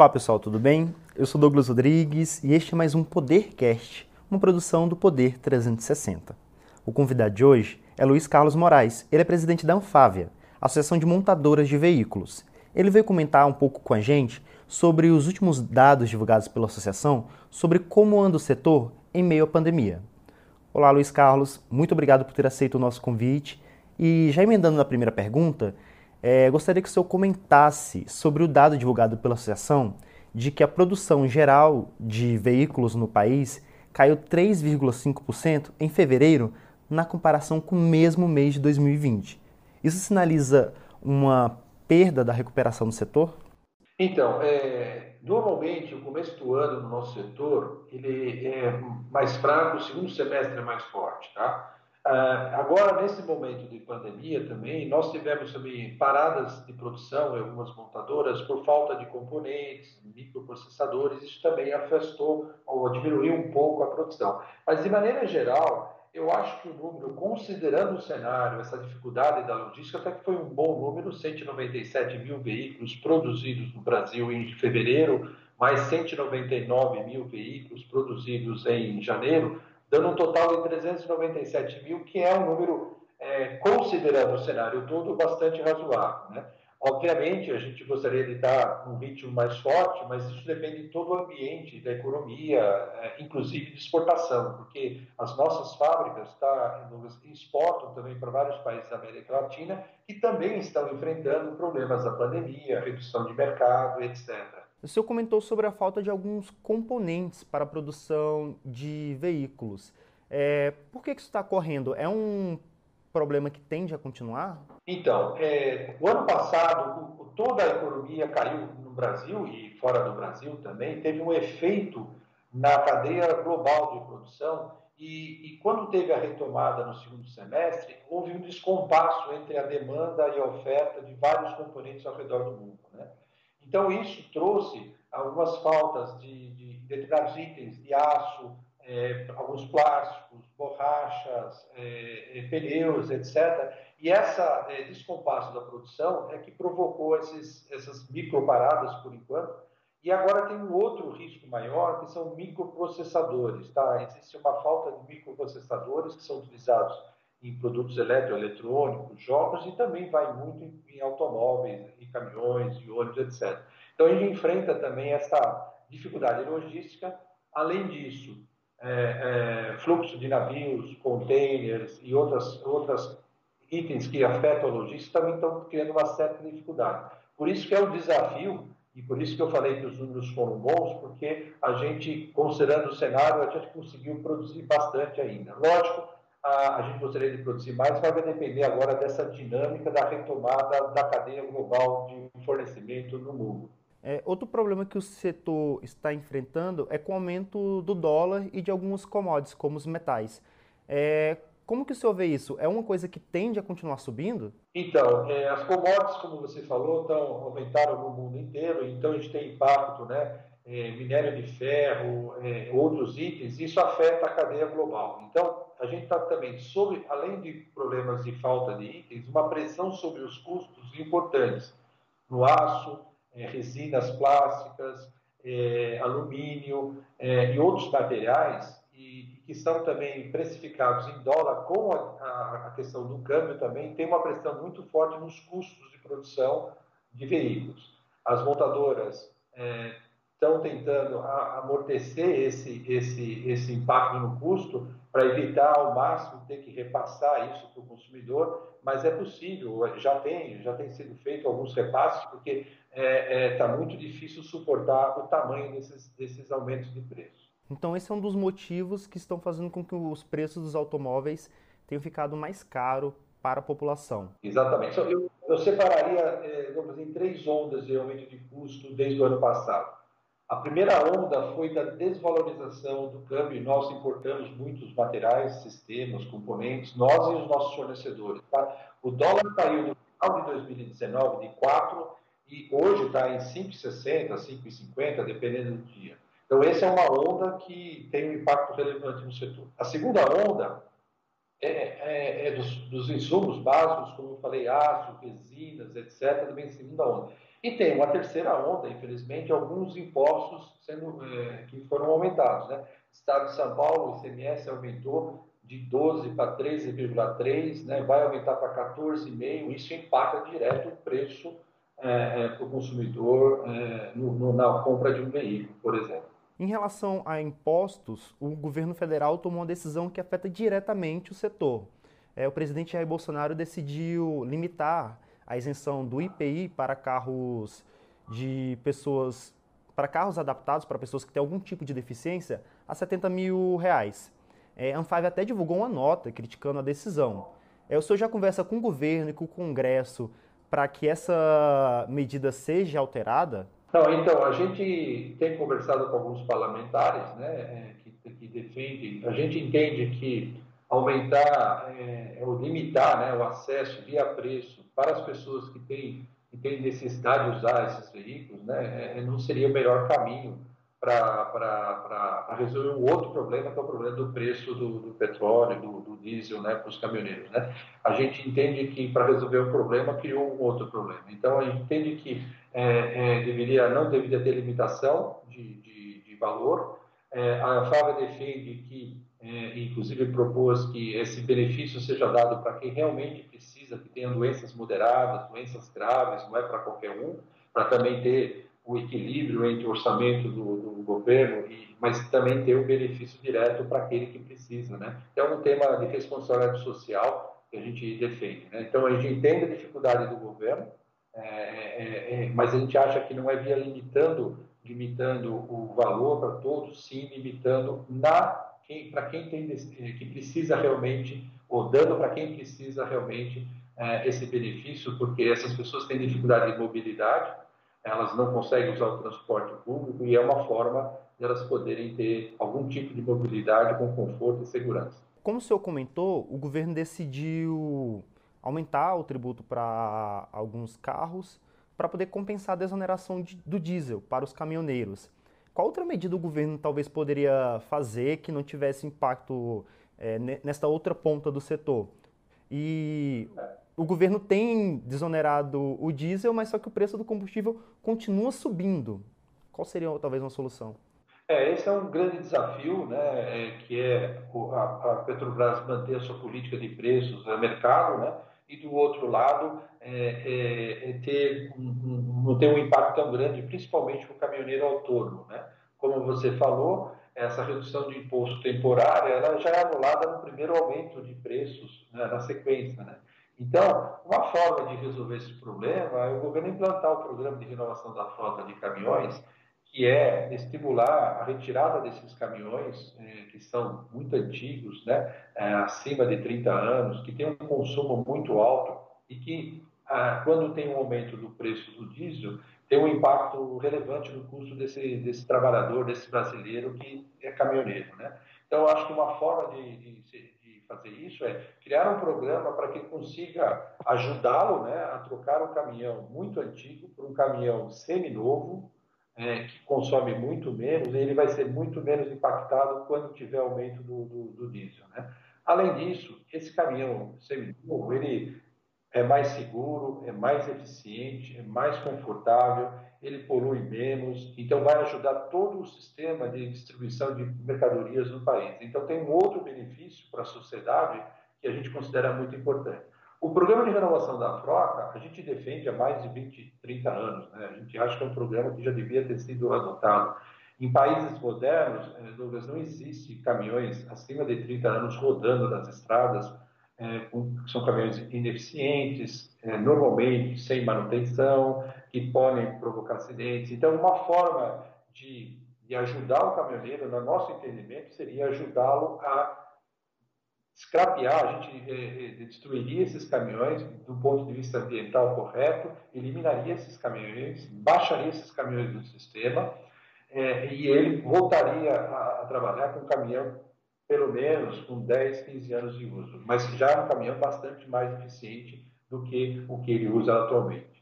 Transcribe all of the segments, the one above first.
Olá pessoal, tudo bem? Eu sou Douglas Rodrigues e este é mais um Podercast, uma produção do Poder 360. O convidado de hoje é Luiz Carlos Moraes, ele é presidente da Anfávia, Associação de Montadoras de Veículos. Ele veio comentar um pouco com a gente sobre os últimos dados divulgados pela associação sobre como anda o setor em meio à pandemia. Olá Luiz Carlos, muito obrigado por ter aceito o nosso convite e já emendando na primeira pergunta, é, gostaria que o senhor comentasse sobre o dado divulgado pela associação de que a produção geral de veículos no país caiu 3,5% em fevereiro na comparação com o mesmo mês de 2020. Isso sinaliza uma perda da recuperação do setor? Então, é, normalmente o começo do ano no nosso setor ele é mais fraco, o segundo semestre é mais forte, tá? Ah, agora, nesse momento de pandemia também, nós tivemos também paradas de produção em algumas montadoras por falta de componentes, microprocessadores, isso também afastou ou diminuiu um pouco a produção. Mas, de maneira geral, eu acho que o número, considerando o cenário, essa dificuldade da logística, até que foi um bom número, 197 mil veículos produzidos no Brasil em fevereiro, mais 199 mil veículos produzidos em janeiro, dando um total de 397 mil, que é um número, é, considerando o cenário todo, bastante razoável. Né? Obviamente, a gente gostaria de estar num ritmo mais forte, mas isso depende de todo o ambiente da economia, é, inclusive de exportação, porque as nossas fábricas tá, exportam também para vários países da América Latina que também estão enfrentando problemas da pandemia, redução de mercado, etc. O senhor comentou sobre a falta de alguns componentes para a produção de veículos. É, por que, que isso está ocorrendo? É um problema que tende a continuar? Então, é, o ano passado, o, toda a economia caiu no Brasil e fora do Brasil também, teve um efeito na cadeia global de produção e, e, quando teve a retomada no segundo semestre, houve um descompasso entre a demanda e a oferta de vários componentes ao redor do mundo. Então, isso trouxe algumas faltas de, de determinados itens de aço, é, alguns plásticos, borrachas, é, é pneus, etc. E essa é, descompasso da produção é que provocou esses, essas microparadas, por enquanto. E agora tem um outro risco maior, que são microprocessadores. Tá? Existe uma falta de microprocessadores que são utilizados em produtos eletroeletrônicos, jogos e também vai muito em, em automóveis, em caminhões, em ônibus, etc. Então a gente enfrenta também essa dificuldade logística. Além disso, é, é, fluxo de navios, containers e outras, outras itens que afetam a logística também estão criando uma certa dificuldade. Por isso que é um desafio e por isso que eu falei que os números foram bons, porque a gente, considerando o cenário, a gente conseguiu produzir bastante ainda. Lógico, a, a gente gostaria de produzir mais, mas vai depender agora dessa dinâmica da retomada da cadeia global de fornecimento no mundo. É, outro problema que o setor está enfrentando é com o aumento do dólar e de alguns commodities, como os metais. É, como que o senhor vê isso? É uma coisa que tende a continuar subindo? Então, é, as commodities, como você falou, tão, aumentaram no mundo inteiro, então a gente tem impacto, né? É, minério de ferro, é, outros itens, isso afeta a cadeia global. Então, a gente está também, sobre, além de problemas de falta de itens, uma pressão sobre os custos importantes no aço, é, resinas plásticas, é, alumínio é, e outros materiais e, que são também precificados em dólar com a, a, questão do câmbio também tem uma pressão muito forte nos custos de produção de veículos. As montadoras estão tentando amortecer esse, esse, esse impacto no custo para evitar ao máximo ter que repassar isso para o consumidor, mas é possível, já tem, já tem sido feito alguns repasses, porque está é, é, tá muito difícil suportar o tamanho desses, desses aumentos de preço. Então esse é um dos motivos que estão fazendo com que os preços dos automóveis tenham ficado mais caro para a população. Exatamente. Eu, eu separaria é, em três ondas de aumento de custo desde o ano passado. A primeira onda foi da desvalorização do câmbio. Nós importamos muitos materiais, sistemas, componentes, nós e os nossos fornecedores. Tá? O dólar caiu no final de 2019 de 4 e hoje está em 5,60, 5,50, dependendo do dia. Então, essa é uma onda que tem um impacto relevante no setor. A segunda onda é, é, é dos, dos, insumos básicos, como eu falei, aço, resinas, etc., também segunda onda. E tem uma terceira onda, infelizmente, alguns impostos sendo, é, que foram aumentados. Né? Estado de São Paulo, o ICMS aumentou de 12 para 13,3, né? vai aumentar para 14,5, isso impacta direto o preço é, é, para o consumidor é, no, no, na compra de um veículo, por exemplo. Em relação a impostos, o governo federal tomou uma decisão que afeta diretamente o setor. É, o presidente Jair Bolsonaro decidiu limitar a isenção do IPI para carros de pessoas, para carros adaptados para pessoas que têm algum tipo de deficiência, a 70 mil reais. É, a Anfave até divulgou uma nota criticando a decisão. É, o senhor já conversa com o governo e com o Congresso para que essa medida seja alterada? Não, então, a gente tem conversado com alguns parlamentares né, é, que, que defendem, a gente entende que aumentar é, ou limitar né, o acesso via preço para as pessoas que têm, que têm necessidade de usar esses veículos, né, é, não seria o melhor caminho para resolver um outro problema, que é o problema do preço do, do petróleo, do, do, diesel né, para os caminhoneiros. Né? A gente entende que para resolver o problema criou um outro problema. Então a gente entende que é, é, deveria, não deveria ter limitação de, de, de valor. É, a Anfávia defende que, é, inclusive propôs que esse benefício seja dado para quem realmente precisa, que tenha doenças moderadas, doenças graves, não é para qualquer um, para também ter o equilíbrio entre o orçamento do, do governo, e, mas também ter o benefício direto para aquele que precisa. Né? É um tema de responsabilidade social que a gente defende. Né? Então, a gente entende a dificuldade do governo, é, é, é, mas a gente acha que não é via limitando, limitando o valor para todos, sim limitando na para quem tem que precisa realmente, ou dando para quem precisa realmente é, esse benefício, porque essas pessoas têm dificuldade de mobilidade, elas não conseguem usar o transporte público e é uma forma de elas poderem ter algum tipo de mobilidade com conforto e segurança. Como o senhor comentou, o governo decidiu aumentar o tributo para alguns carros para poder compensar a desoneração de, do diesel para os caminhoneiros. Qual outra medida o governo talvez poderia fazer que não tivesse impacto é, nesta outra ponta do setor? E o governo tem desonerado o diesel, mas só que o preço do combustível continua subindo. Qual seria talvez uma solução? É, esse é um grande desafio, né, é, que é a, Petrobras manter a sua política de preços no mercado, né, e do outro lado é, é, é ter, não ter um impacto tão grande, principalmente para o caminhoneiro autônomo. Né? Como você falou, essa redução de imposto temporária ela já é anulada no primeiro aumento de preços né, na sequência. Né? Então, uma forma de resolver esse problema é o governo implantar o programa de renovação da frota de caminhões, que é estimular a retirada desses caminhões eh, que são muito antigos, né, eh, acima de 30 anos, que têm um consumo muito alto e que, ah, quando tem um aumento do preço do diesel, tem um impacto relevante no custo desse, desse trabalhador, desse brasileiro que é caminhoneiro. Né? Então, acho que uma forma de, de, fazer isso é criar um programa para que consiga ajudá-lo né, a trocar um caminhão muito antigo por um caminhão seminovo, é, que consome muito menos, e ele vai ser muito menos impactado quando tiver aumento do, do, do diesel. Né? Além disso, esse caminhão seminovo, ele é mais seguro, é mais eficiente, é mais confortável, ele polui menos, então vai ajudar todo o sistema de distribuição de mercadorias no país. Então tem um outro benefício para a sociedade que a gente considera muito importante. O programa de renovação da frota, a gente defende há mais de 20, 30 anos. Né? A gente acha que é um programa que já devia ter sido adotado. Em países modernos, eh, Douglas, não existe caminhões acima de 30 anos rodando nas estradas é, são caminhões ineficientes, é, normalmente sem manutenção, que podem provocar acidentes. Então, uma forma de, de ajudar o caminhoneiro, no nosso entendimento, seria ajudá-lo a scrapear, a gente é, é, destruiria esses caminhões do ponto de vista ambiental correto, eliminaria esses caminhões, baixaria esses caminhões do sistema é, e ele voltaria a, a trabalhar com um caminhão pelo menos com 10, 15 anos de uso, mas já é um caminhão bastante mais eficiente do que o que ele usa atualmente.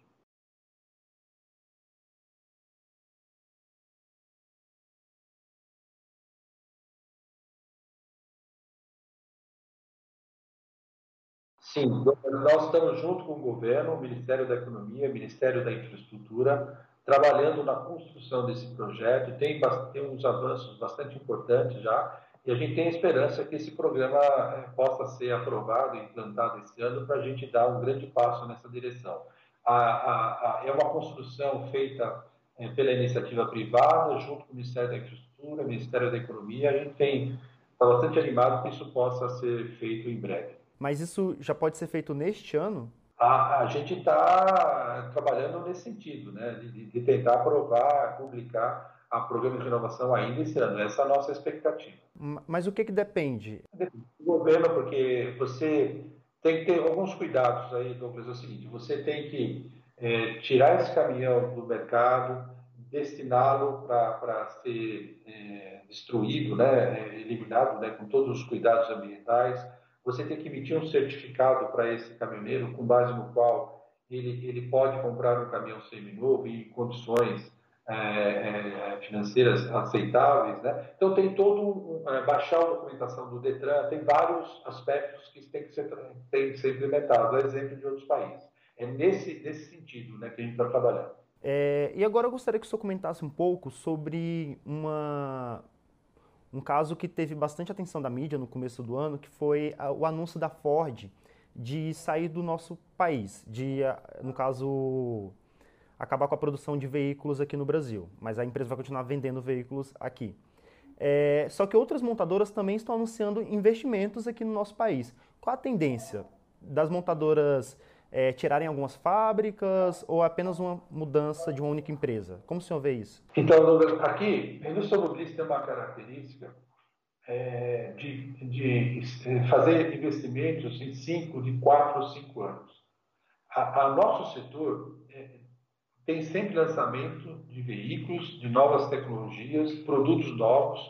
Sim, nós estamos junto com o governo, o Ministério da Economia, o Ministério da Infraestrutura, trabalhando na construção desse projeto. Tem, tem uns avanços bastante importantes já, e a gente tem esperança que esse programa eh, possa ser aprovado e implantado esse ano para a gente dar um grande passo nessa direção. A, a, a, é uma construção feita é, pela iniciativa privada, junto com o Ministério da Infraestrutura, Ministério da Economia. A gente tem está bastante animado que isso possa ser feito em breve. Mas isso já pode ser feito neste ano? A, a gente está trabalhando nesse sentido, né, de, de tentar aprovar, publicar a programa de inovação ainda esse ano. Essa é a nossa expectativa. Mas o que, que depende? Depende do governo, porque você tem que ter alguns cuidados aí, Douglas. É o seguinte: você tem que é, tirar esse caminhão do mercado, destiná-lo para ser é, destruído, né, é, eliminado né, com todos os cuidados ambientais. Você tem que emitir um certificado para esse caminhoneiro, com base no qual ele, ele pode comprar um caminhão seminovo em condições é, é, financeiras aceitáveis, né? Então tem todo é, baixar a documentação do Detran, tem vários aspectos que tem que ser tem que ser implementados, a exemplo de outros países. É nesse nesse sentido, né, que a gente está trabalhando. É, e agora eu gostaria que o senhor comentasse um pouco sobre uma um caso que teve bastante atenção da mídia no começo do ano, que foi o anúncio da Ford de sair do nosso país, de no caso acabar com a produção de veículos aqui no Brasil, mas a empresa vai continuar vendendo veículos aqui. É, só que outras montadoras também estão anunciando investimentos aqui no nosso país. Qual a tendência das montadoras é, tirarem algumas fábricas ou apenas uma mudança de uma única empresa? Como o senhor vê isso? Então, aqui, a indústria automobilística tem uma característica é, de, de, fazer investimentos em 5, de 4 ou 5 anos. A nosso setor é, tem sempre lançamento de veículos, de novas tecnologias, produtos novos,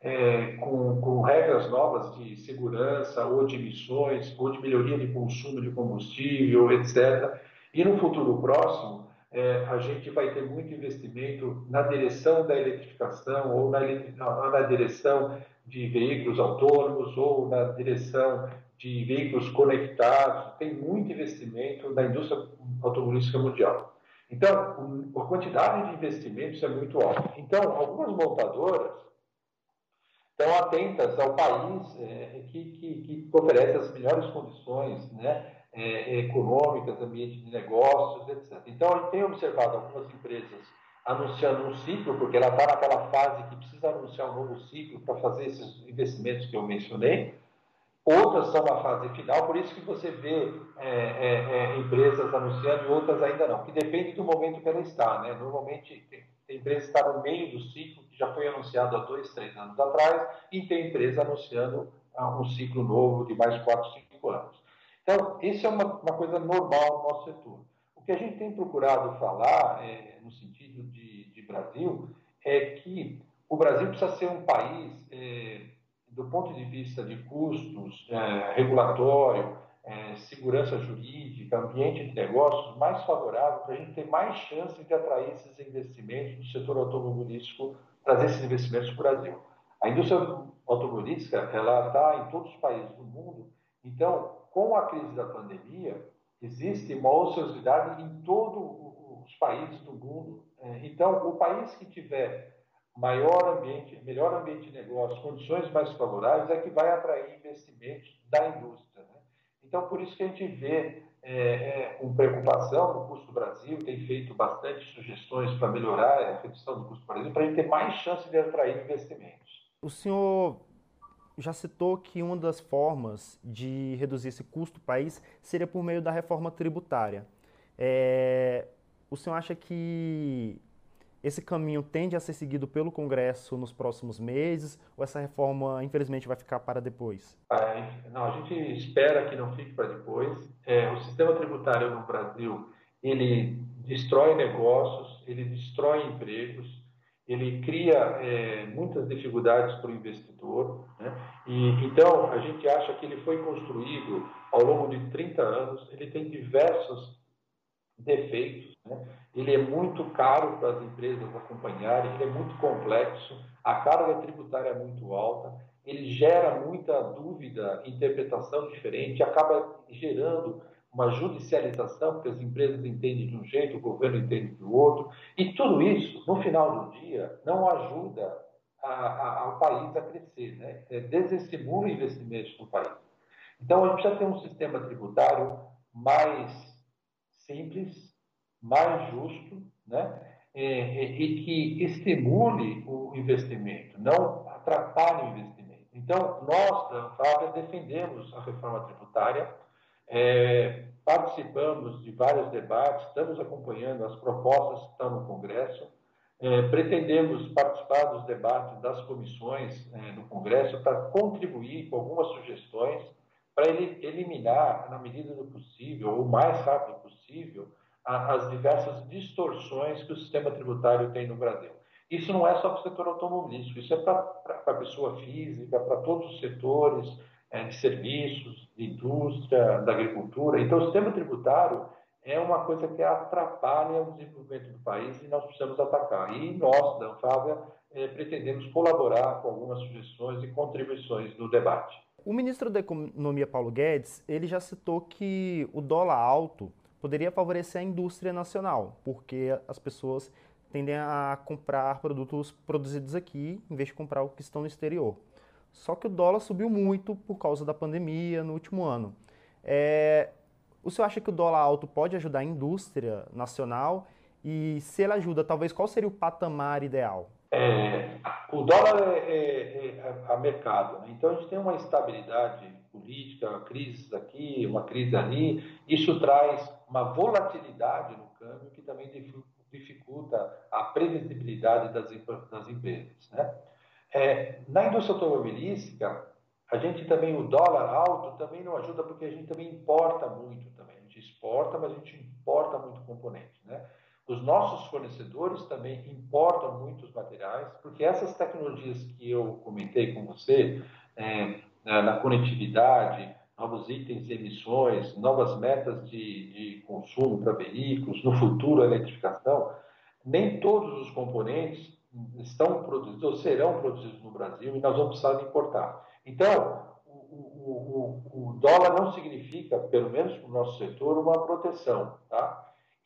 é, com, com, regras novas de segurança ou de emissões, ou de melhoria de consumo de combustível, etc. E no futuro próximo, é, a gente vai ter muito investimento na direção da eletrificação ou na, na direção de veículos autônomos ou na direção de veículos conectados. Tem muito investimento na indústria automobilística mundial. Então, a quantidade de investimentos é muito alta. Então, algumas montadoras estão atentas ao país é, que, que, que, oferece as melhores condições né, é, econômicas, ambiente de negócios, etc. Então, gente tem observado algumas empresas anunciando um ciclo, porque ela está naquela fase que precisa anunciar um novo ciclo para fazer esses investimentos que eu mencionei, outras estão na fase final, por isso que você vê é, é, é, empresas anunciando e outras ainda não, que depende do momento que ela está. Né? Normalmente, tem, tem empresa que está no meio do ciclo, que já foi anunciado há dois, três anos atrás, e tem empresa anunciando ah, um ciclo novo de mais quatro, cinco anos. Então, isso é uma, uma coisa normal no nosso setor. O que a gente tem procurado falar, é, no sentido de, de, Brasil, é que o Brasil precisa ser um país é, do ponto de vista de custos, é, regulatório, é, segurança jurídica, ambiente de negócios, mais favorável para a gente ter mais chances de atrair esses investimentos do setor automobilístico, trazer esses investimentos para o Brasil. A indústria automobilística ela está em todos os países do mundo, então, com a crise da pandemia, existe uma ociosidade em todos os países do mundo. É, então, o país que tiver maior ambiente, melhor ambiente de negócio, condições mais favoráveis, é que vai atrair investimentos da indústria. Né? Então, por isso que a gente vê é, é, com preocupação no custo do Brasil, tem feito bastante sugestões para melhorar a redução do custo do Brasil, para a gente ter mais chance de atrair investimentos. O senhor já citou que uma das formas de reduzir esse custo do país seria por meio da reforma tributária. É, o senhor acha que esse caminho tende a ser seguido pelo Congresso nos próximos meses ou essa reforma, infelizmente, vai ficar para depois? não, a gente espera que não fique para depois. É, o sistema tributário no Brasil ele destrói negócios, ele destrói empregos, ele cria é, muitas dificuldades para o investidor. Né? E, então, a gente acha que ele foi construído ao longo de 30 anos, ele tem diversos defeitos. Né? Ele é muito caro para as empresas acompanharem, ele é muito complexo, a carga tributária é muito alta. ele gera muita dúvida, interpretação diferente, acaba gerando uma judicialização, porque as empresas entendem de um jeito, o governo entende do outro, e tudo isso, no final do dia, não ajuda a, a, ao país a crescer, né? É, desestimula investimentos no país. Então, a gente precisa ter um sistema tributário mais simples, mais justo, né? É, é, e que estimule o investimento, não atrapalhe o investimento. Então, nós, da Anfávia, defendemos a reforma tributária, é, participamos de vários debates, estamos acompanhando as propostas que estão no Congresso, é, pretendemos participar dos debates das comissões é, no Congresso para contribuir com algumas sugestões para ele eliminar, na medida do possível, ou mais rápido possível, a, as diversas distorções que o sistema tributário tem no Brasil. Isso não é só para o setor automobilístico, isso é para a pessoa física, para todos os setores, é, de serviços, de indústria, da agricultura. Então, o sistema tributário é uma coisa que atrapalha o desenvolvimento do país e nós precisamos atacar. E nós, da Anfávia, é, pretendemos colaborar com algumas sugestões e contribuições no debate. O ministro da Economia, Paulo Guedes, ele já citou que o dólar alto poderia favorecer a indústria nacional, porque as pessoas tendem a comprar produtos produzidos aqui em vez de comprar o que estão no exterior. Só que o dólar subiu muito por causa da pandemia no último ano. É, o senhor acha que o dólar alto pode ajudar a indústria nacional? E se ele ajuda, talvez qual seria o patamar ideal? É, o dólar é, é, é a mercado, né? então a gente tem uma estabilidade política, crises aqui, uma crise ali. Isso traz uma volatilidade no câmbio que também dificulta a previsibilidade das, das empresas. Né? É, na indústria automobilística, a gente também, o dólar alto também não ajuda porque a gente também importa muito também. A gente exporta, mas a gente importa muito componente, né? Os nossos fornecedores também importam muitos materiais, porque essas tecnologias que eu comentei com você, é, na conectividade, novos itens de emissões, novas metas de, de consumo para veículos, no futuro a eletrificação, nem todos os componentes estão produzidos ou serão produzidos no Brasil e nós vamos precisar importar. Então, o, o, o, o dólar não significa, pelo menos para o nosso setor, uma proteção. Tá?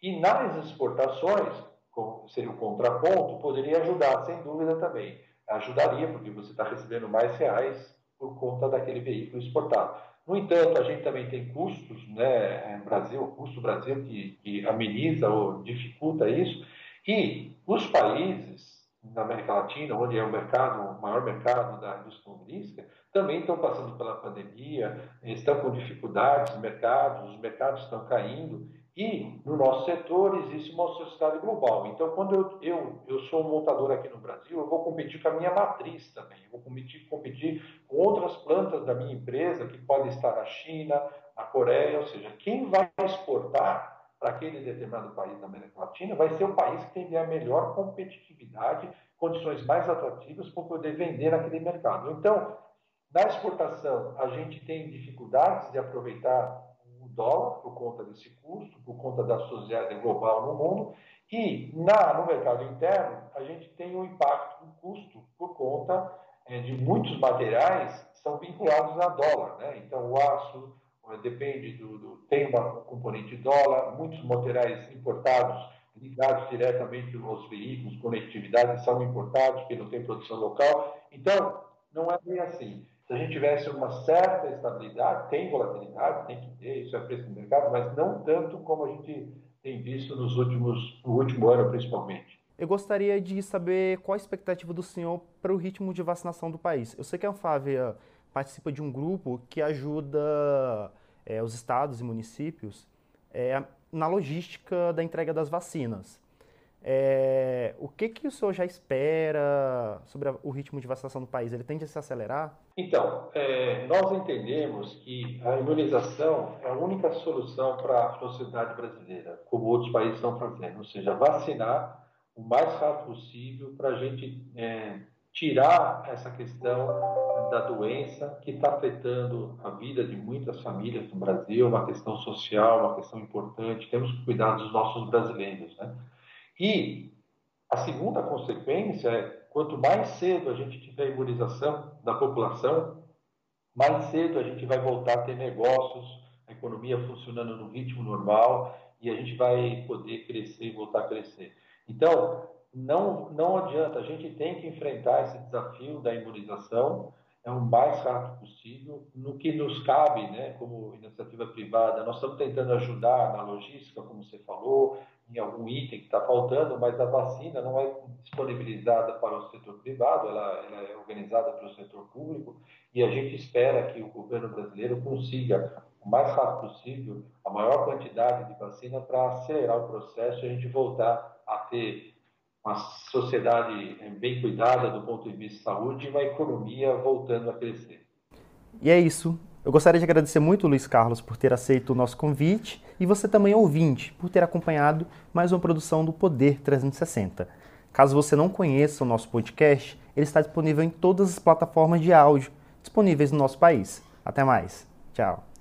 E nas exportações, como seria o contraponto, poderia ajudar, sem dúvida também. Ajudaria, porque você está recebendo mais reais por conta daquele veículo exportado. No entanto, a gente também tem custos, né, Brasil, o custo Brasil que, que ameniza ou dificulta isso, e os países na América Latina, onde é o mercado, o maior mercado da indústria automobilística, também estão passando pela pandemia, estão com dificuldades no mercado, os mercados estão caindo e no nosso setor existe uma sociedade global. Então, quando eu, eu, eu sou um montador aqui no Brasil, eu vou competir com a minha matriz também, eu vou competir, competir com outras plantas da minha empresa que podem estar na China, na Coreia, ou seja, quem vai exportar para aquele determinado país da América Latina, vai ser o país que tem a melhor competitividade, condições mais atrativas para poder vender naquele mercado. Então, na exportação, a gente tem dificuldades de aproveitar dólar por conta desse custo, por conta da sociedade global no mundo, e na, no mercado interno, a gente tem um impacto do custo por conta é, de muitos materiais que são vinculados a dólar. Né? Então, o aço, depende do, do tem uma componente dólar, muitos materiais importados ligados diretamente aos veículos, conectividade, são importados, porque não tem produção local. Então, não é bem assim. Se a gente tivesse uma certa estabilidade, tem volatilidade, tem que ter, isso é preço do mercado, mas não tanto como a gente tem visto nos últimos, no último ano, principalmente. Eu gostaria de saber qual a expectativa do senhor para o ritmo de vacinação do país. Eu sei que a Anfávia participa de um grupo que ajuda é, os estados e municípios é, na logística da entrega das vacinas. É, o que, que o senhor já espera sobre o ritmo de vacinação do país? Ele tende a se acelerar? Então, é, nós entendemos que a imunização é a única solução para a sociedade brasileira, como outros países estão fazendo, ou seja, vacinar o mais rápido possível para a gente é, tirar essa questão da doença que está afetando a vida de muitas famílias no Brasil, uma questão social, uma questão importante. Temos que cuidar dos nossos brasileiros, né? E a segunda consequência é quanto mais cedo a gente tiver imunização da população, mais cedo a gente vai voltar a ter negócios, a economia funcionando no ritmo normal e a gente vai poder crescer e voltar a crescer. Então, não, não adianta, a gente tem que enfrentar esse desafio da imunização é o mais rápido possível, no que nos cabe, né, como iniciativa privada. Nós estamos tentando ajudar na logística, como você falou, em algum item que está faltando, mas a vacina não é disponibilizada para o setor privado, ela, ela é organizada pelo setor público e a gente espera que o governo brasileiro consiga, o mais rápido possível, a maior quantidade de vacina para acelerar o processo e a gente voltar a ter uma sociedade eh, bem cuidada do ponto de vista de saúde e uma economia voltando a crescer. E é isso. Eu gostaria de agradecer muito, Luiz Carlos, por ter aceito o nosso convite e você também, ouvinte, por ter acompanhado mais uma produção do Poder 360. Caso você não conheça o nosso podcast, ele está disponível em todas as plataformas de áudio disponíveis no nosso país. Até mais. Tchau.